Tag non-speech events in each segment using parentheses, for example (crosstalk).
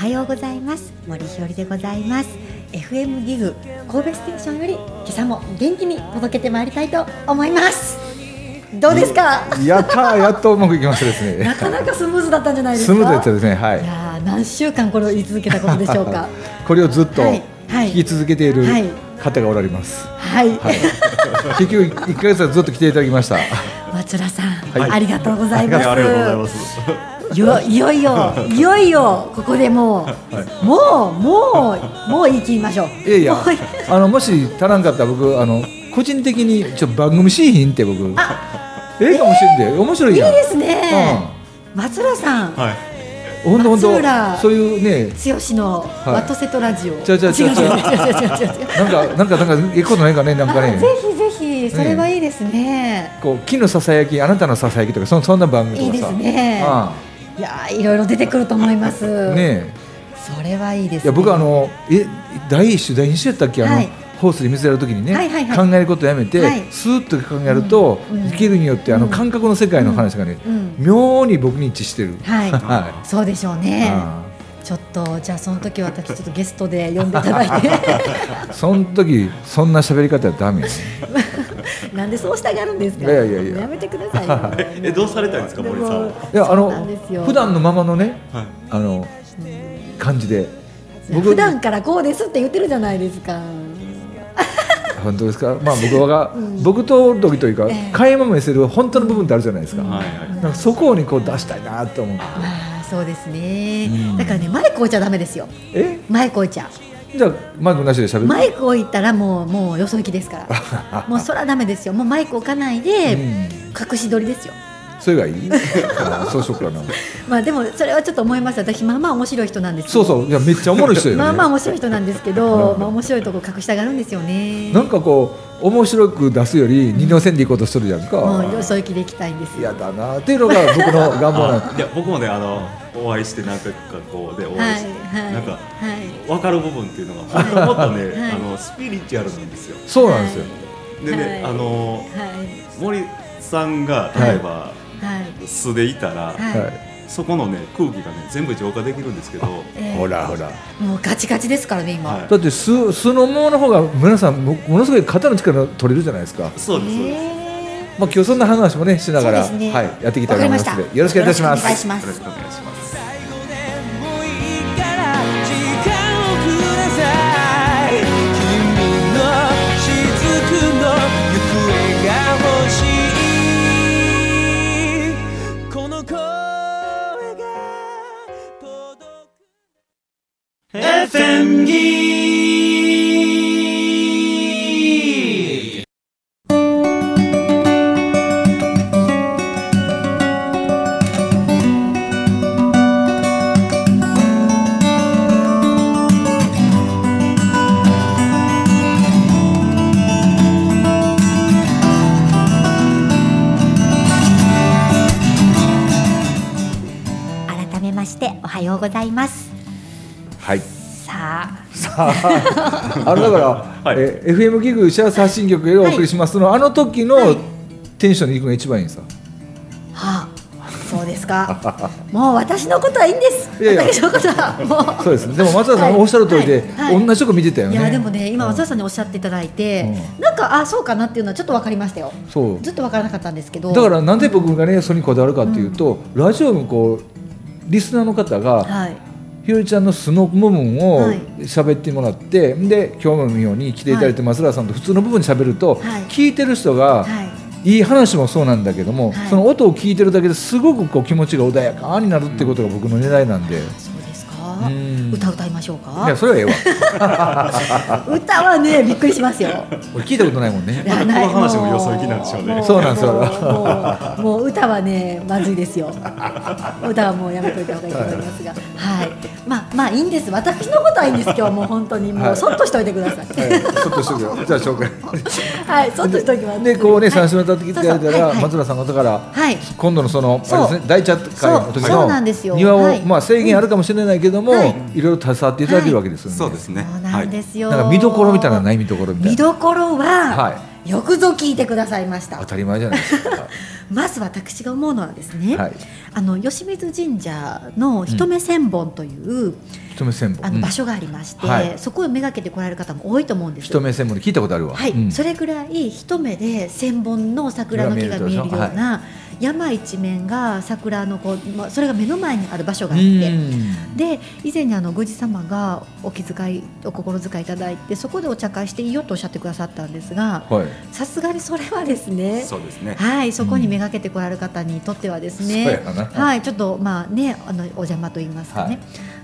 はようございます。森日和でございます。FM ギグ神戸ステーションより今朝も元気に届けてまいりたいと思います。どうですか？やったー。やっとうまくいきましたですね。なかなかスムーズだったんじゃないですか？スムーズやったですね。はい。いやー何週間これを言い続けたことでしょうか？(laughs) これをずっと聞き続けているはい。方がおられます。はい、はい。結局1ヶ月はずっと来ていただきました。松浦さん、はい。ありがとうございます。ありがとうございます。よいよいよいよいよここでもう、もうもうもう言い切りましょう。いやいやあのもし足らんかったら僕あの個人的にちょっと番組しいひんって僕。ええかもしれんで面白いやん。いいですね、松浦さん。はい。ほんとほんと松浦そういうね。剛のはい。ワトセトラジオ、ちゃうちゃうちゃうちゃう違う違う違う違う違う。違うなんかなんかなんかええことないかねなんかね。あぜひぜひそれはいいですね、こう木のささやきあなたのささやきとかそそんな番組とかさ。いいですね。あいやーいろいろ出てくると思います。あねえ。それはいいです、ね、いや僕あのえ第一種第二種やったっけ？あの、はい。ホースで水やるときにね、はいはいはい。考えることやめて、はい。スーッと考えると、うん。うん。生きるによってあのうん。感覚の世界の話がね、うん。妙に僕に一致してる。はい。(laughs) はそうでしょうね。あちょっとじゃあその時私ちょっとゲストで呼んでいただいて。い (laughs) その時そんな喋り方はダメやね。(laughs) なんでそうしたがるんですか？いやいやいや。めてくださいよ。(laughs) え、どうされたいんですか、森さん？いやあの普段のままのねはい。あの感じで。普段からこうですって言ってるじゃないですか。本当ですか？まあ僕が、うん。僕と時というか、ええ。垣間見せる本当の部分ってあるじゃないですか。はいはい。なんかそこにこう出したいなと思って。まあそうですね、うん。だからねマイク置いちゃダメですよ。え？マイク置いちゃじゃあマイクなしで喋る？マイク置いたらもうもうよそ行きですから。(laughs) もうそらダメですよ。もうマイク置かないでうん。隠し撮りですよ。それがいい？あ (laughs) そうしようかな。まあでもそれはちょっと思います。私まあまあ面白い人なんですそううそう。いやめっちゃおもろい人よね。(laughs) まあまあ面白い人なんですけど、うん。まあ面白いとこ隠したがるんですよね。なんかこう面白く出すより二の線でいこうとするじゃんか。もうよそ行きで行きたいんです嫌だなっていうのが僕の願望なんあいや、僕もね、あの、お会いして、何回かこうで、お会いして。はいなんか、はい。分かる部分っていうのが、本当もっとね、はい。あの、スピリチュアルなんですよ。そうなんですよ、でね、はい。あの、はい。森さんが、例えば、はい。素でいたら、はい、はいそこのね、空気がね、全部浄化できるんですけど。ええ。ほらほら。もうガチガチですからね今、はい。だって素素のものの方が皆さんもものすごい肩の力取れるじゃないですか、そうです。そうです。えまあ、今日そんな話もねしながら、ね。はい、やっていきたいと思いますのでよろしくお願いいたします。よろしくお願いします FM ギ改めましておはようございます。はい。さ (laughs) あのだから、はい。え FM ギグシェア発信局へお送りしますの、あの時のはい。テンションに行くのが一番いいんさはあそうですか。もう私のことはいいんです。いやいや。私のことはもう。そうですね。でも松田さんはい。おっしゃる通りで、はい。はい。同じとこ見てたよね。いやでもね今うん。松田さんにおっしゃっていただいて、うなんかあそうかなっていうのはちょっと分かりましたよ。そう。ずっと分からなかったんですけど。だからなんで僕がねそれにこだわるかっていうと、ラジオのこうリスナーの方がはいひよりちゃんの素の部分をはい。喋ってもらって、で今日のように来ていただいて松浦さんと普通の部分で喋ると、はい。聞いてる人が、はい。いい話もそうなんだけども、はい。その音を聞いてるだけですごくこう気持ちが穏やかになるってことが僕の狙いなんで、歌歌いましょういやかそれはええわ。歌はねびっくりしますよ。俺聞いたことないもんね。この話もよそ行きなんでしょうね。もそうなんですよ。もう歌はねまずいですよ。歌はもうやめといた方がいいと思いますが。はい。まあまあいいんです。私のことはいいんです今日は。もう本当に。もはい。うそっとしといてください。はい。ちょっとしとくよ。じゃあ紹介。はい。そっとしときます。でこうねはい。三週に歌ってきていただいたら松浦さん方からはい。今度のそのあれですね大茶会の時そう。そうなんですよ。の庭をはいまあ制限あるかもしれないけどもはい。いろいろ携わっていただけるわけですよね。そうですね。そうなんですよ、なんか見どころみたいなのない見どころみたいな。見どころは、はよくぞ聞いてくださいました。当たり前じゃないですか。(laughs) まず私が思うのはですね、はい。あの吉水神社の一目千本という、一目千本。うん。あの場所がありまして、はい。そこをめがけて来られる方も多いと思うんです。一目千本で聞いたことあるわ。はい、うん。それぐらい一目で千本の桜の木が見えるようが見えるな、山一面が桜のこう、まあ、それが目の前にある場所があうって。ん。で以前にあの宮司様がお気遣いお心遣いいただいてそこでお茶会していいよとおっしゃってくださったんですがはい。さすがにそれはですねそうですね。はいそこにめがけてこられる方にとってはですそうやね、な。はいちょっとまあねあのお邪魔と言いますかね、はい。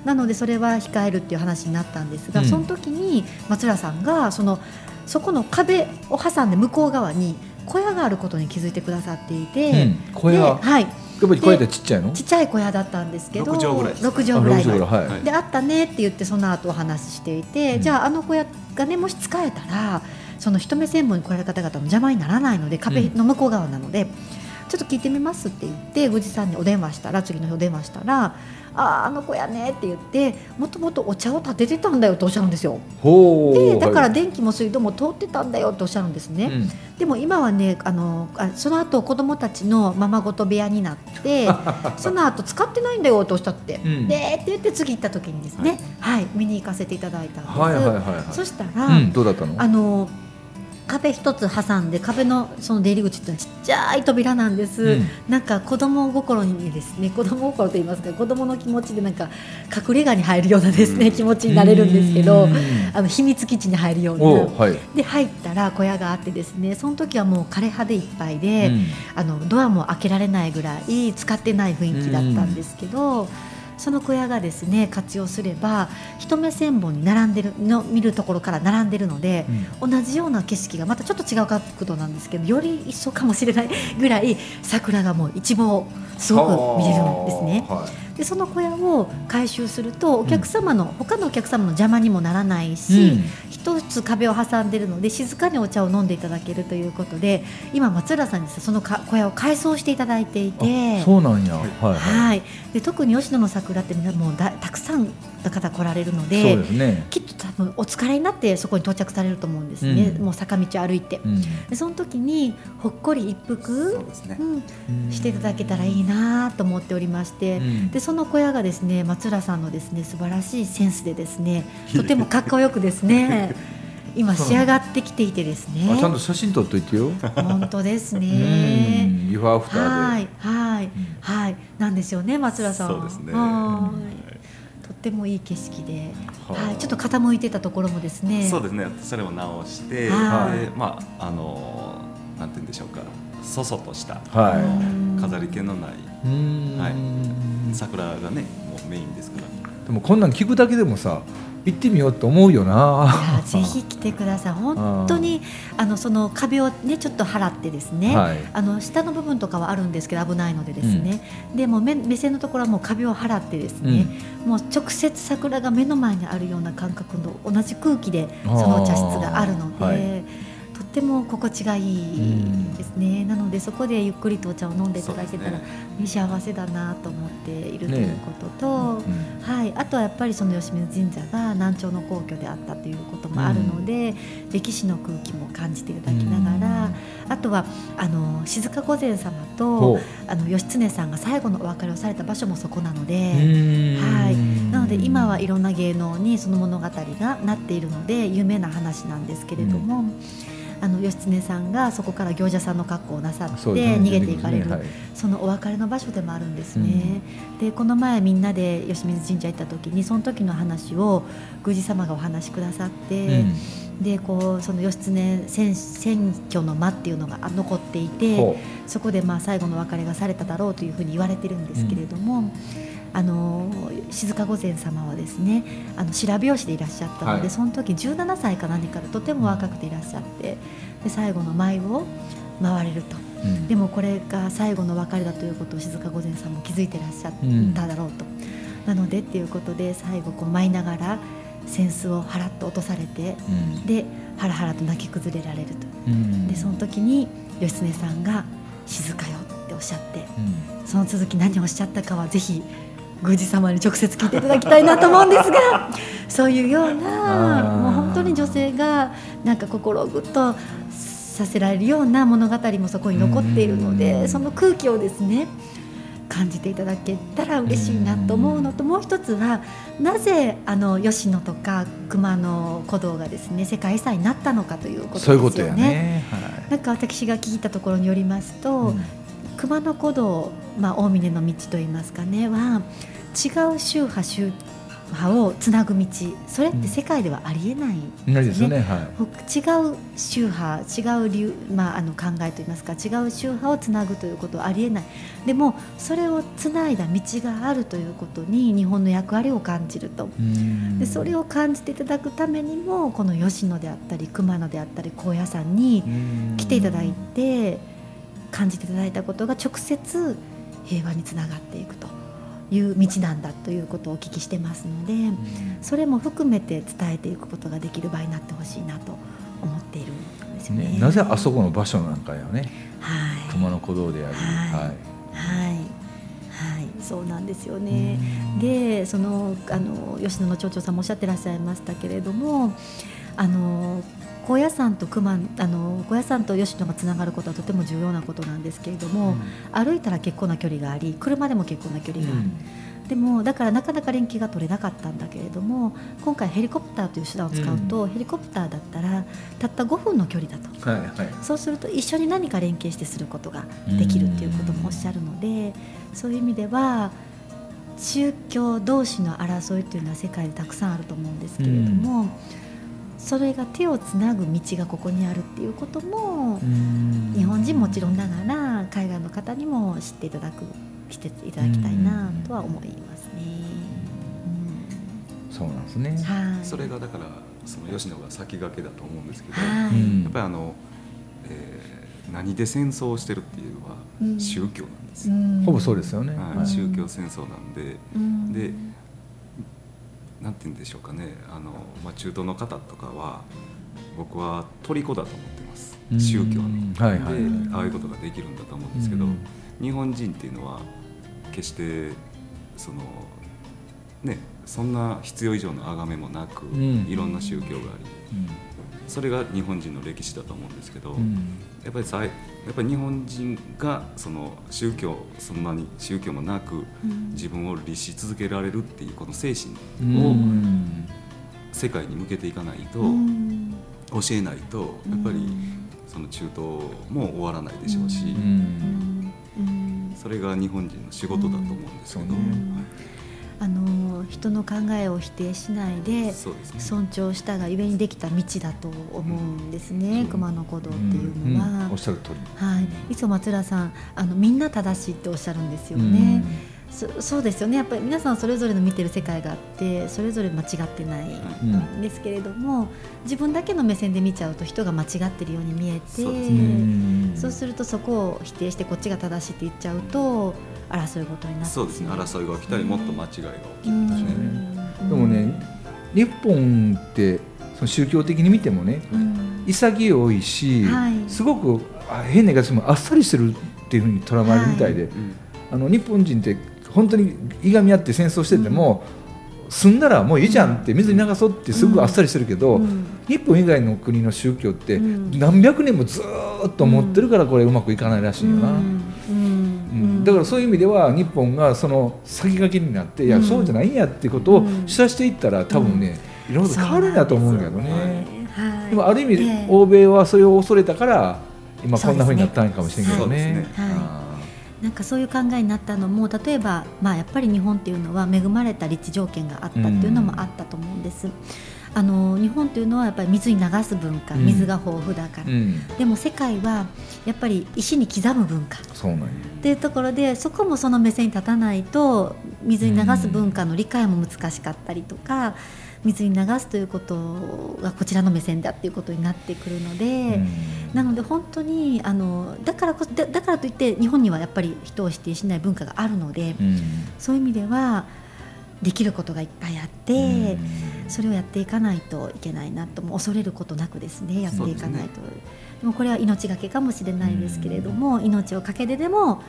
なのでそれは控えるっていう話になったんですが、うん。その時に松浦さんがそのそこの壁を挟んで向こう側に小屋があることに気づいてくださっていて、うん。小屋ではい。やっぱり小屋ってちっちゃいの？ちっちゃい小屋だったんですけど。六畳ぐらいです6畳ぐらい。あ六畳ぐのらいはい。であったねって言ってその後お話ししていて、うんじゃああの小屋がねもし使えたらその一目千本に来られる方々の邪魔にならないので壁の向こう側なので、ちょっと聞いてみますって言って宮司さんにお電話したら次の日お電話したら「あああの子やね」って言ってもともとお茶を立ててたんだよとおっしゃるんですよ。でだからはい電気も水道も通ってたんだよとおっしゃるんですね。うん。でも今はねあのあその後子供たちのままごと部屋になって (laughs) その後使ってないんだよとおっしゃって、うん。でって言って次行った時にですね、はい見に行かせていただいたんです、はいはいはいはい。そしたら、うんどうだったの？あの壁一つ挟んで壁のその出入り口ってのはちっちゃい扉なんです、うん。なんか子供心にですね子供心と言いますか子供の気持ちでなんか隠れ家に入るようなですね、うん。気持ちになれるんですけどうん。あの秘密基地に入るような。はい。で入ったら小屋があってですねその時はもう枯れ葉でいっぱいで、うん。あのドアも開けられないぐらい使ってない雰囲気だったんですけど、その小屋がですね活用すれば一目千本に並んでるの見るところから並んでるので、同じような景色がまたちょっと違う角度なんですけどより一層かもしれない (laughs) ぐらい桜がもう一望すごく見れるんですね。はでその小屋を改修するとお客様の、他のお客様の邪魔にもならないし、いうん一つ壁を挟んでるので静かにお茶を飲んでいただけるということで今松浦さんにそのか小屋を改装していただいていて。あそうなんや。はいはい。はい、で特に吉野の桜ってもうだたくさんの方来られるのそうでね。きっと多分お疲れになってそこに到着されると思うんですね、うん。もう坂道歩いて。うん。でその時にほっこり一服ね。うん、していただけたらいいなと思っておりまして、うん。でその小屋がですね松浦さんのですね素晴らしいセンスでですね (laughs) とてもかっこよくですね。今仕上がってきていてですね。あちゃんと写真撮っといてよ。本当ですうねん。ビフォーアフターで。はいはいはい。なんですよね松浦さんそうですね。はってもいい景色で、はあ。はい、ちょっと傾いてたところもですね。そうですね。それを直してではい。まああのなんて言うんでしょうか。そそとしたはうん飾り気のないはい。桜がねもうメインですから。でもこんなん聞くだけでもさ行ってみようと思うよな。ぜひ来てください。(laughs) 本当にあのその壁をねちょっと払ってですね、はい。あの下の部分とかはあるんですけど危ないのでですね、でも目目線のところはもう壁を払ってですね、もう直接桜が目の前にあるような感覚の同じ空気でそのお茶室があるので、っても心地がいいですね、なのでそこでゆっくりとお茶を飲んでいただけたら、そうで幸せだなと思っているとねいうことと。うんはい、あとはやっぱりその吉水神社が南朝の皇居であったということもあるので、歴史の空気も感じていただきながら、あとはあの静御前様とほあの義経さんが最後のお別れをされた場所もそこなのうで、うん。はい、なので今はいろんな芸能にその物語がなっているので有名な話なんですけれども。あの義経さんがそこから行者さんの格好をなさって逃げていかれるはい。そのお別れの場所でもあるんですね。でこの前みんなで吉水神社行った時にその時の話を宮司様がお話しくださって、うん。でこうその義経選選挙の間っていうのがあ残っていてほそこでまあ最後のお別れがされただろうというふうに言われてるんですけれども。あの静御前様はですねあの白拍子でいらっしゃったので、はい。その時17歳か何かでとても若くていらっしゃってで最後の舞を回れると。うん。でもこれが最後の別れだということを静御前さんも気づいてらっしゃっただろうと、なのでっていうことで最後こう舞いながら扇子をハラッと落とされてうん。でハラハラと泣き崩れられると。うん。でその時に義経さんが「静かよ」っておっしゃってうん。その続き何をおっしゃったかはぜひ宮司様に直接聞いていただきたいなと思うんですが (laughs) そういうようなもう本当に女性がなんか心をぐっとさせられるような物語もそこに残っているのうでんその空気をですね感じていただけたら嬉しいなと思うのともう一つはなぜあの吉野とか熊野古道がですね世界遺産になったのかということですよね。そういうことやね。なんか私が聞いたところによりますと、はい。熊野古道、まあ、大峰の道といいますかねは違う宗派宗派をつなぐ道それって世界ではありえない、ですよね。違う宗派違う流、まあ、あの考えといいますか違う宗派をつなぐということはありえない。でもそれをつないだ道があるということに日本の役割を感じると。でそれを感じていただくためにもこの吉野であったり熊野であったり高野山にうん。来ていただいて感じていただいたことが直接平和につながっていくという道なんだということをお聞きしてますのでそれも含めて伝えていくことができる場合になってほしいなと思っているんですよね。ね、なぜあそこの場所なんかよね。はい熊野古道であり。はいはい。はいはいそうなんですよね。でそのあの吉野の町長さんもおっしゃってらっしゃいましたけれどもあの高野山と熊あの高野山と吉野がつながることはとても重要なことなんですけれども、歩いたら結構な距離があり車でも結構な距離がある、でもだからなかなか連携が取れなかったんだけれども今回ヘリコプターという手段を使うと、ヘリコプターだったらたった5分の距離だと。はいはい。そうすると一緒に何か連携してすることができるっていうこともおっしゃるのでそういう意味では宗教同士の争いというのは世界でたくさんあると思うんですけれども、それが手をつなぐ道がここにあるっていうことも日本人もちろんながら海外の方にも知っていただくしていただきたいなとは思いますね。そうなんですね。うん。はい、それがだからその吉野が先駆けだと思うんですけど、はい、うんやっぱりあの、えー何で戦争をしてるっていうのうん。は宗教なんですよ、うん。ほぼそうですよね。はい。うん宗教戦争なんで、うん。でなんて言うんでしょうかね。あの、まあ、中東の方とかは僕は虜だと思ってます。うん。宗教の、はいはいでああいうことができるんだと思うんですけど、うん。日本人っていうのは決してそのねそんな必要以上の崇めもなく、ん。いろんな宗教があり。うんそれが日本人の歴史だと思うんですけど、うん。やっぱりさいやっぱり日本人がその宗教そんなに宗教もなくうん。自分を律し続けられるっていうこの精神うをん。世界に向けていかないと、うん。教えないとやっぱりその中東も終わらないでしょうし、それが日本人の仕事だと思うんですけど、あの人の考えを否定しないで尊重したがゆえにできた道だと思うんですね、うん。熊野古道っていうのは、うん。おっしゃる通り。はい、いつも松浦さんあのみんな正しいっておっしゃるんですよね、そそうですよね。やっぱり皆さんそれぞれの見てる世界があってそれぞれ間違ってないうんんですけれども自分だけの目線で見ちゃうと人が間違ってるように見えてそうするとそこを否定してこっちが正しいって言っちゃうと争い事になって。そうですね。争いが起きたりもっと間違いが起きるうんですね。でもね、日本ってその宗教的に見てもね、うん。潔いし、はい。すごくあ変な言い方してもあっさりしてるっていうふうに捉まれるみたいで、うん。あの日本人って本当にいがみ合って戦争してても、済ん。だらもういいじゃんって水に流そうってすごくあっさりしてるけど、うん。日本以外の国の宗教ってうん。何百年もずーっと持ってるからこれうまくいかないらしいよな。うんうんだからそういう意味では日本がその先駆けになっていやうん。そうじゃないんやっていうことをうん。知らせていったら多分ねいろんなこと変わるんだと思うんだけどね。はい、でもある意味、ええ。欧米はそれを恐れたから今こんなふうになったんかもしれんけどね。なんかそういう考えになったのも例えば、まあ、やっぱり日本っていうのは恵まれた立地条件があったっていうのもあったと思うんです。あの日本というのはやっぱり水に流す文化、うん。水が豊富だから、うん。でも世界はやっぱり石に刻む文化。そうなんや。っていうところでそこもその目線に立たないと水に流す文化の理解も難しかったりとか、水に流すということがこちらの目線だっていうことになってくるので。なので本当にあのだからこそだだからといって日本にはやっぱり人を否定しない文化があるので、うん。そういう意味ではできることがいっぱいあって、それをやっていかないといけないなとも恐れることなくですねやっていかないと。で,、もこれは命がけかもしれないですけれども、命を懸けてでも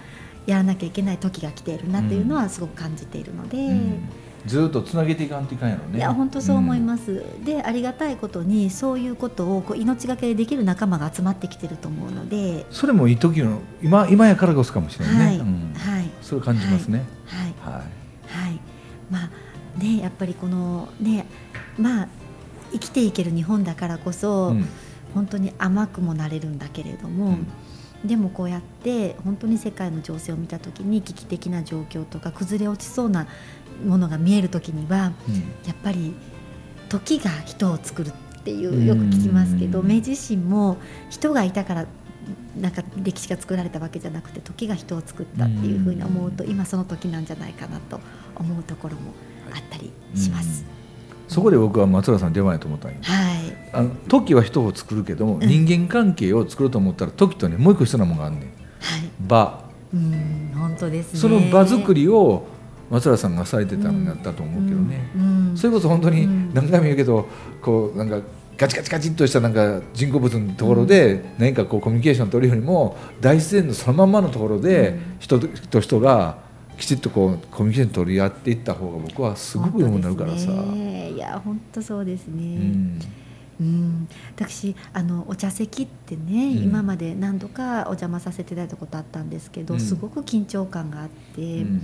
やらなきゃいけない時が来ているなというのはすごく感じているので。うん。ずっとつなげていかんといかんやろね。いや本当そう思います、でありがたいことにそういうことをこう命がけでできる仲間が集まってきてると思うので、それもいい時の今今やからこそかもしれないね、はい、うん。はい。それ感じますね。はい。ははいまあねやっぱりこのねまあ生きていける日本だからこい、そ、うん。本当に甘くもなれるんだけれども、でもこうやって本当に世界の情勢を見た時に危機的な状況とか崩れ落ちそうなものが見える時にはうん。やっぱり時が人を作るっていうよく聞きますけどうん。明治維新も人がいたからなんか歴史が作られたわけじゃなくて時が人を作ったっていうふうに思うと今その時なんじゃないかなと思うところもあったりします。そこで僕は松浦さん出番やと思ったんよ。はい、あの時は人を作るけども、人間関係を作ろうと思ったら時とねもう一個必要なものがあんねん。はい、場。うん本当ですね。その場作りを松浦さんがされてたんだったと思うけどね、うん。うん。それこそ本当にうん。何回も言うけどこうなんかガチガチガチっとしたなんか人工物のところで何かこうコミュニケーション取るよりも大自然のそのまんまのところで人と人がきちっとこうコミュニケーション取り合っていった方が僕はすごくよくなるからさ。ね。いや本当そうですね。うん。うん、私あのお茶席ってね、うん。今まで何度かお邪魔させていただいたことあったんですけど、うん。すごく緊張感があって、うん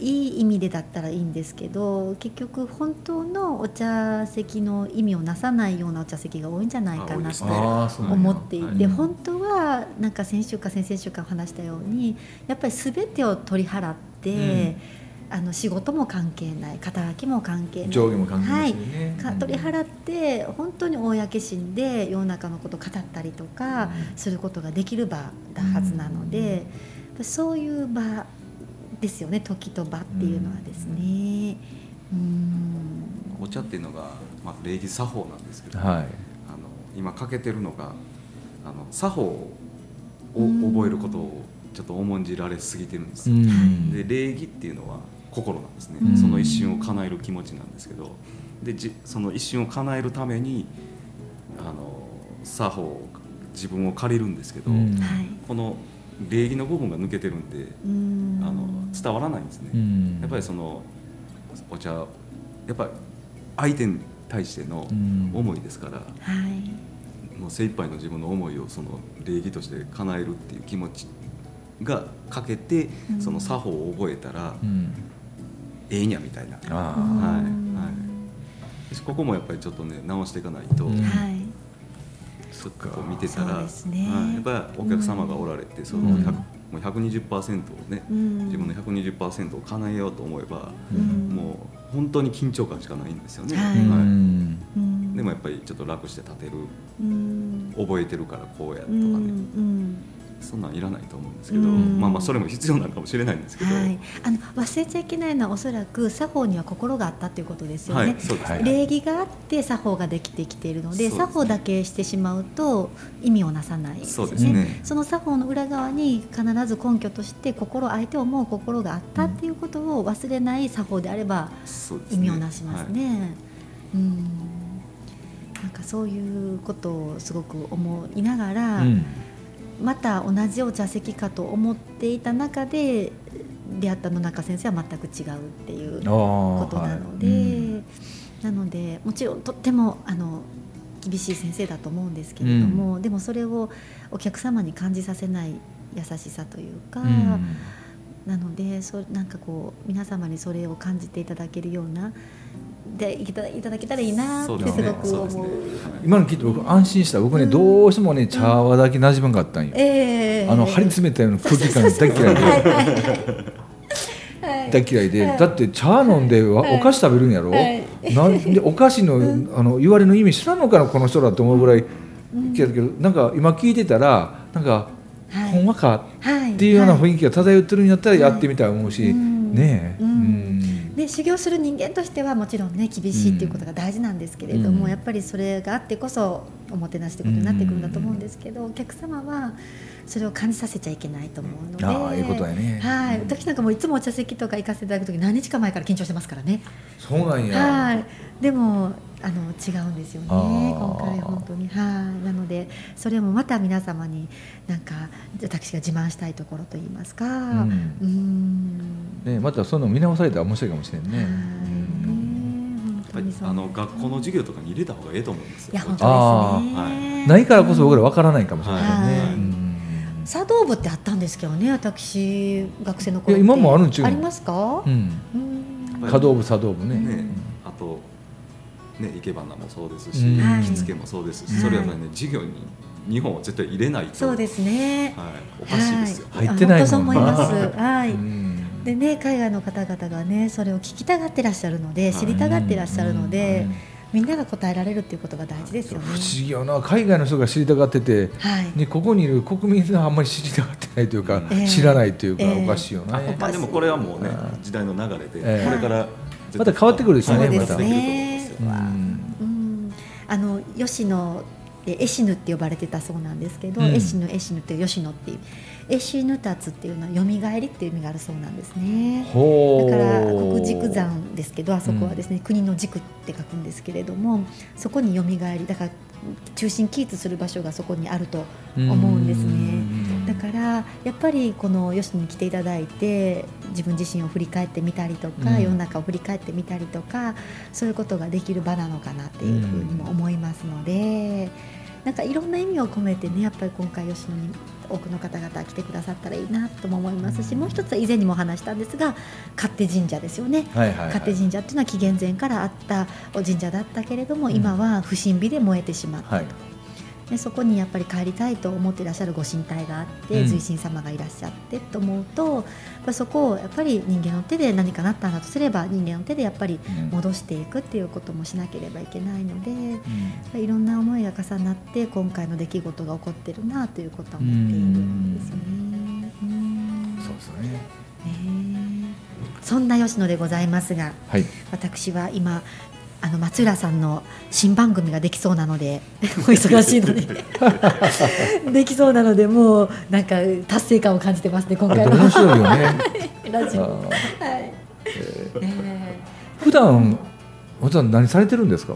いい意味でだったらいいんですけど結局本当のお茶席の意味をなさないようなお茶席が多いんじゃないかなと思っていて、はい。本当はなんか先週か先々週か話したようにやっぱり全てを取り払って、あの仕事も関係ない肩書きも関係ない上下も関係ないしはい。取り払って本当に公心で世の中のことを語ったりとかすることができる場だはずなので、そういう場ですよね時と場っていうのはですね。うん。お茶っていうのが、まあ、礼儀作法なんですけど、はい。あの今欠けてるのがあの作法をうん。覚えることをちょっと重んじられすぎてるんです、うん。で礼儀っていうのは心なんですね、うん。その一瞬を叶える気持ちなんですけどでじその一瞬を叶えるためにあの作法自分を借りるんですけど、この礼儀の部分が抜けてるんでうん。あの伝わらないんですね、うん。やっぱりそのお茶やっぱり相手に対してのうん。思いですから、はい。もう精一杯の自分の思いをその礼儀として叶えるっていう気持ちがかけて、うん。その作法を覚えたら、うん。ええんやみたいな、はい。はい。ここもやっぱりちょっとね直していかないと、うん。はいちょっとこう見てたら、ね。はい。やっぱりお客様がおられて、そのうん。100もう120%をね、うん。自分の120%を叶えようと思えば、うん。もう本当に緊張感しかないんですよね、はい。うん。うん。でもやっぱりちょっと楽して立てる。うん。覚えてるからこうやとかね、うんうんそんなんいらないと思うんですけど、うん。まあまあそれも必要なのかもしれないんですけど、はい、あの忘れちゃいけないのはおそらく作法には心があったということですよはいね。そうですね、はい礼儀があって作法ができてきているのでね。作法だけしてしまうと意味をなさないですそうねですね。その作法の裏側に必ず根拠として心相手を思う心があったっていうことを忘れない作法であればそうです意味をなしますはい。ね。うん。なんかそういうことをすごく思いながら、うんまた同じお茶席かと思っていた中で出会った野中先生は全く違うっていうこことなので、なのでもちろんとってもあの厳しい先生だと思うんですけれども、でもそれをお客様に感じさせない優しさというか、なのでそなんかこう皆様にそれを感じていただけるようなでいただいただけたらいいなってすごく思う。そうですね。今の聞いて僕安心した。僕ねどうしてもね茶葉だけ馴染まんかったんよ。ええあの張り詰めたような空気感大嫌いで (laughs) 大嫌いで。はい。だって茶飲んでお菓子食べるんやろ？はい。なんでお菓子のあの言われの意味知らんのかなこの人だと思うぐらい。けどけどなんか今聞いてたらなんかはい。ほんまかはい。っていうようなはい。雰囲気が漂ってるんやったらやってみたい思うし、うん。ねえ、うん。うんで修行する人間としてはもちろんね厳しいっていうことが大事なんですけれども、うん。やっぱりそれがあってこそおもてなしってことになってくるんだと思うんですけど、お客様はそれを感じさせちゃいけないと思うのでああいうことやね。はい、うん。私なんかもういつもお茶席とか行かせていただく時何日か前から緊張してますからね。そうなんや、はいでもあの違うんですよね今回本当に。はい。なのでそれもまた皆様になんか私が自慢したいところといいますか。ん。うん。ね、またそういうの見直されたら面白いかもしれんね、はい。うんね本当にそう。あの学校の授業とかに入れた方がいいと思うんですよいや本あ当ですね、は。いないからこそ僕らわからないかもしれないね、はい。うん。茶道部ってあったんですけどね私学生の頃今もあるんちゅうの。ありますか？う、ん。うん。華道部茶道部ね。ね。あとね生け花もそうですし、うん。はい。着付けもそうですし、はいそれはね授業に日本は絶対入れないと。そうですね。はい、おかしいですよ、はい。入ってないそう思います。(laughs) はい、うん。でね海外の方々がねそれを聞きたがってらっしゃるので知りたがってらっしゃるので、みんなが答えられるっていうことが大事ですよね。不思議よな。海外の人が知りたがってて、はい。ね、ここにいる国民があんまり知りたがってないというか、ええ。知らないというか、ええ。おかしいよな、あまあでもこれはもうねうん。時代の流れで、ええこれからまた変わってくるでしょうねそうでますたねできると思うん。あの吉野でエシヌって呼ばれてたそうなんですけど、うん。エシヌエシヌって吉野っていうエシヌタツっていうのは蘇りっていう意味があるそうなんですね。だから国軸山ですけどあそこはですね、国の軸って書くんですけれどもそこに蘇りだから中心キーツする場所がそこにあると思うんですね。だからやっぱりこの吉野に来ていただいて自分自身を振り返ってみたりとか、うん。世の中を振り返ってみたりとかそういうことができる場なのかなっていうふうにも思いますので、なんかいろんな意味を込めてねやっぱり今回吉野に多くの方々来てくださったらいいなとも思いますしもう一つは以前にも話したんですが勝手神社ですよね。はいはいはい、勝手神社っていうのは紀元前からあったお神社だったけれども、今は不審火で燃えてしまったと、はいでそこにやっぱり帰りたいと思っていらっしゃるご神体があって、うん。随神様がいらっしゃってと思うとそこをやっぱり人間の手で何かなったんだとすれば人間の手でやっぱりうん。戻していくっていうこともしなければいけないので、いろんな思いが重なって今回の出来事が起こってるなということは思っているんですよね。うん。そうですよねねそんな吉野でございますがはい。私は今あの松浦さんの新番組ができそうなので (laughs) お忙しいので。(laughs) できそうなのでもうなんか達成感を感じてますね今回の面白いよね。ラジオ。あはい。ー。ね普段普段何されてるんですか？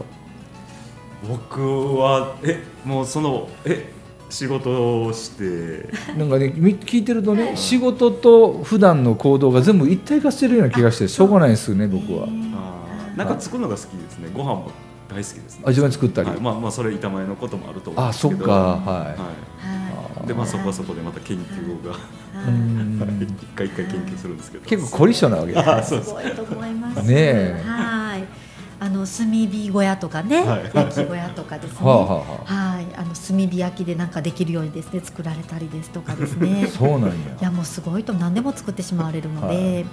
僕はえもうそのえ仕事をして。なんかねみ聞いてるとね仕事と普段の行動が全部一体化してるような気がしてしょうがないですよね僕は。あーなんか作るのが好きですね。ご飯も大好きですね。あ自分で作ったり、はい、まあまあそれ板前のこともあると思うんあですけど。そっか。ははい。でまあそこはそこでまた研究が。(laughs) 一回一回研究するんですけど。結構凝り性なわけあそうです。すごいと思います。ねえ。はい。あの炭火小屋とかね、はい。焼き小屋とかですね。はあはあははい、あの炭火焼きでなんかできるようにですね。作られたりですとかですね。(laughs) そうなんや。いやもうすごいと何でも作ってしまわれるので、はい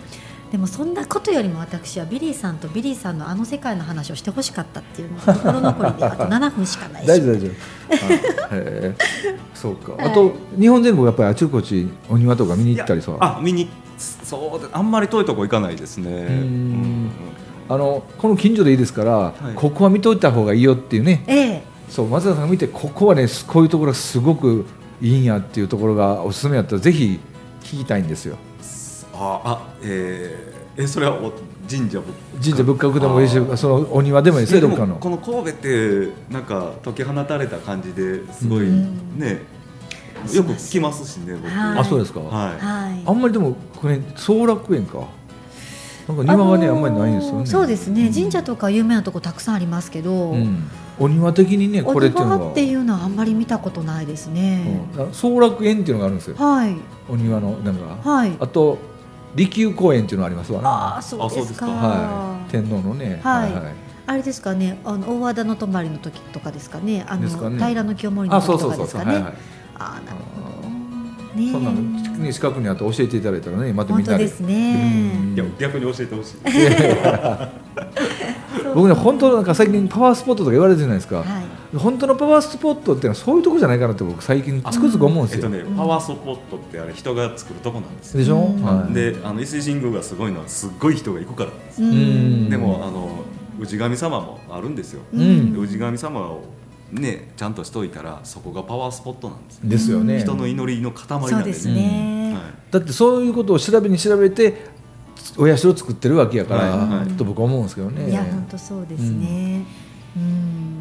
でもそんなことよりも私はビリーさんとビリーさんのあの世界の話をしてほしかったっていうのが心残りであと7分しかないし。大丈夫大丈夫。そうか。はい。あと日本全国やっぱりあちこちお庭とか見に行ったりさ。あ見にそうであんまり遠いとこ行かないですね。ん。あのこの近所でいいですから、い。ここは見といた方がいいよっていうね。ええ。そう松田さんが見てここはねこういうところがすごくいいんやっていうところがおすすめやったらぜひ聞きたいんですよああえーえそれはお神社仏神社仏閣でもいいしそのお庭でもいいですこの神戸ってなんか解き放たれた感じですごいうん。ね、よく聞きますしね僕。はい。あそうですか、はい。はい。あんまりでもこれ総楽園か。なんか庭がね、あんまりないんですよね。そうですね、うん。神社とか有名なとこたくさんありますけど、うん、お庭的にねおこれっていうのが庭っていうのはあんまり見たことないですね、うん。総楽園っていうのがあるんですよ。はい。お庭のなんか、はい。あと利休公園っていうのがありますわな。ああそうですか。はい、天皇のね、はい。はいあれですかね。あの大和田の泊まりの時とかですかね。あのね。平の清盛のあそう時とそうそうそう、かですかねはいはい、ああなるほどね。そんなのね近くにあって教えていただいたらねまたみんなで本当ですね。うん。いや逆に教えてほしい。(laughs) 僕ね本当なんか最近パワースポットとか言われてるじゃないですか、はい本当のパワースポットっていうのはそういうとこじゃないかなって僕最近つくづく思うんですよ、えっとね、パワースポットってあれ人が作るとこなんです。よでしょ、うん。はい、であの伊勢神宮がすごいのはすっごい人が行くからなんです。うよ、ん。でもあの氏神様もあるんですよ、うん。で氏神様をねちゃんとしといたらそこがパワースポットなんですよ、ですよね。人の祈りの塊なんでそうですね、はい。だってそういうことを調べに調べてお社を作ってるわけやから、はい。はい。と僕は思うんですけどね。いや本当そうですね。うん、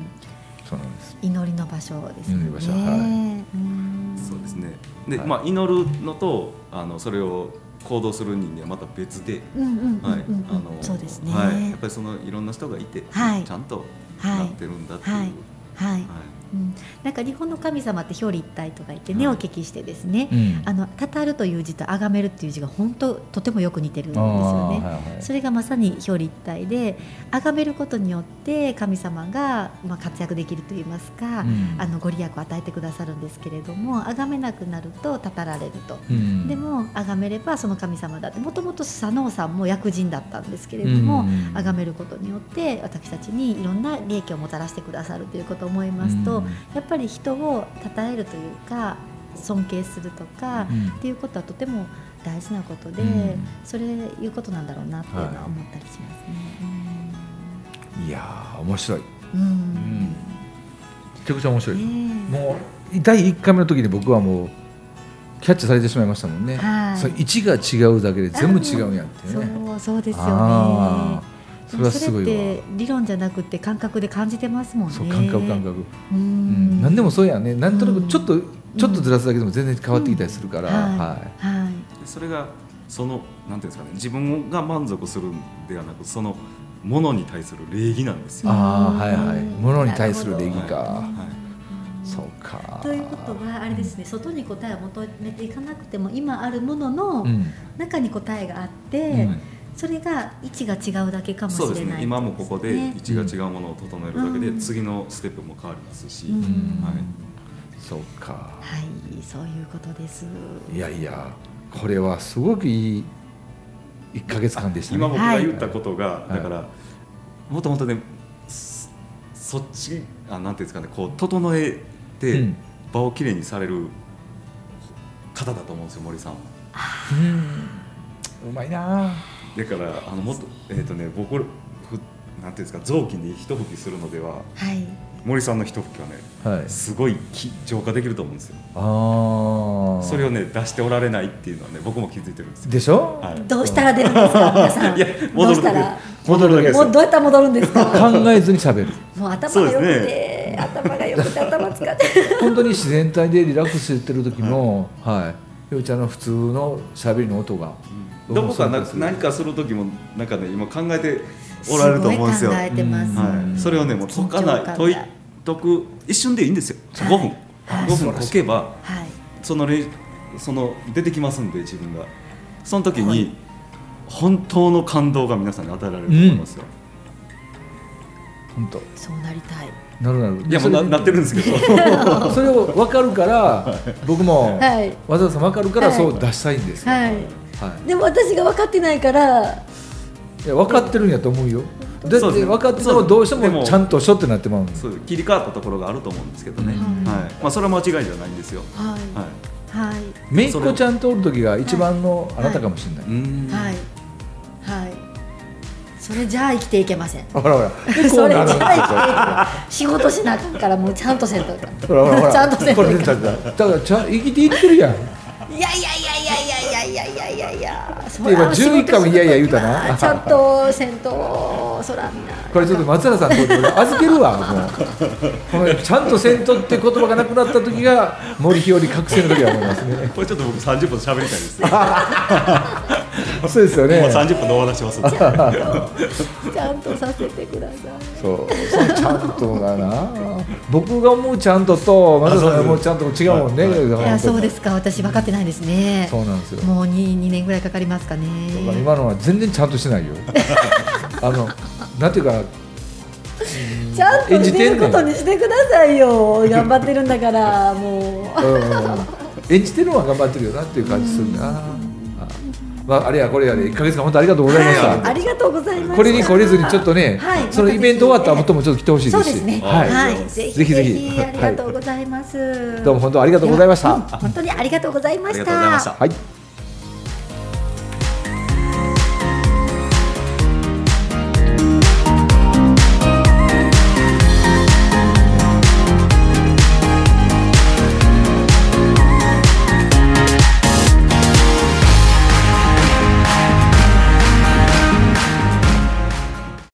そうなんです。祈りの場所ですよね。祈りの場所はい。うんそうですね。で、はい。まあ祈るのとあのそれを行動する人間はまた別で、はいうんあのそうですね。はい、やっぱりそのいろんな人がいて、はい。ちゃんとはい。なってるんだっていう、はい。はい。はいうん、なんか日本の神様って表裏一体とか言ってね、はい。お聞きしてですね、うん。あのたたるという字と崇めるっていう字が本当とてもよく似てるんですよね。はいはい。それがまさに表裏一体で崇めることによって神様がまあ活躍できるといいますか、うん。あのご利益を与えてくださるんですけれども崇めなくなるとたたられると。うん。でも崇めればその神様だってもともと佐野さんも薬人だったんですけれどもうん。崇めることによって私たちにいろんな利益をもたらしてくださるということを思いますと、うん。やっぱり人を称えるというか尊敬するとか、うん。っていうことはとても大事なことで、うん。それいうことなんだろうなっていうのは思ったりしますね。いやー面白い。うん。うん。めちゃくちゃ面白い、ねえ。もう第1回目の時に僕はもうキャッチされてしまいましたもんね、はい。それ位置が違うだけで全部違うんやってね。そうそうですよあね。ーそれはすごいわそれって理論じゃなくて感覚で感じてますもんね。そう感覚感覚、ううん。ん。何でもそうやね。なんとなうんくちょっと、ちょっとずらすだけでも全然変わってきたりするから、はいはい。はい。でそれがそのなんていうんですかね。自分が満足するんではなくそのものに対する礼儀なんですよ。ああはいはい。うん。物に対する礼儀か、はいそうか。ということはあれですね。外に答えを求めていかなくても今あるもののうん。中に答えがあって、うんそれが位置が違うだけかもしれないそうですね。今もここで位置が違ううものを整えるだけで、うん。次のステップも変わりますし、うん。はい、そうか。はいそういうことです。いやいやこれはすごくいい1か月間でしたね。今僕が言ったことが、い。だからもともとねそそっちあなんていうんですかねこう整えうてん。場をきれいにされる方だと思うんですよ森さんは。うん。うまいなだからあのもっとえっ、とね僕ふなんていうんですか雑巾で一吹きするのでははい。森さんの一吹きはねはい。すごいき浄化できると思うんですよ。ああそれをね出しておられないっていうのはね僕も気づいてるんですよ。でしょ、はい。どうしたら出るんですか (laughs) 皆さん？いやど戻るうしたら？戻るだけですもうどうやったら戻るんですか？考えずに喋る。もう頭が良くですね。て、頭が良くて頭使って。(laughs) 本当に自然体でリラックスしてる時のはい。ようちゃんの普通の喋りの音がどこかな何かする時もなんかね今考えておられると思うんですよ。ごい考えてます、はい、それをねもう解かない解い解く一瞬でいいんですよ。5分、はい。5分解けばはい。そのれその出てきますんで自分が。その時に本当の感動が皆さんに与えられると思いますよ。本当。そうなりたい。なるなる。いやもうななってるんですけど。(laughs) それを分かるから僕もはい。わざわざ分かるからはい。そう出したいんですよ、はいはい。でも私が分かってないから。いや分かってるんやと思うよ。だって分かっててもどうしてももちゃんとしょってなってまうんですそう切り替わったところがあると思うんですけどね。うん。はい。まあそれは間違いじゃないんですよ。はい。はい。はい。めいっ子ちゃんとおる時が一番のあなたかもしれない、はい。はい。それじゃあ生きていけません。(laughs) ほらほら。でそれじゃあ生きていけません。仕事しなあかんからもうちゃんとせんといかんほらほらほら。ちゃんとせんことれ出いかだからちゃん生きていってるやん。いやいやいやいやいやいや。そていうか11回もいやいや言うたな。ちゃんとせんとそらみんな。これちょっと松原さんのとこで俺預けるわもう。このちゃんとせんとって言葉がなくなった時が森日和覚醒の時は思いますね。これちょっと僕30分喋りたいです。(laughs) そうですよね。もう30分で終わらせます。(laughs) ちゃんとさせてください。そうそのちゃんとだな。僕が思うちゃんとと松原さんが思うちゃんとも違うもんね。い。やそうすですか。私分かってないですね。そうなんですよ。もう 2, 2年ぐらいかかりますかね。今のは全然ちゃんとしてないよ (laughs) あのなんていうかなちゃんと演じてることにしてくださいよ。頑張ってるんだから (laughs) もう。うん。演じてるのは頑張ってるよなっていう感じするな。あまああれやこれやで1ヶ月間本当ありがとうございました、はい、ありがとうございます。これに懲りずにちょっとね、はいそのイベント終わった後もちょっと来てほしいですし。そうですね。ははい。い、ぜひ。ぜひありがとうございます。どうも本当ありがとうございました。うん。本当にありがとうございましありがとうございました。はい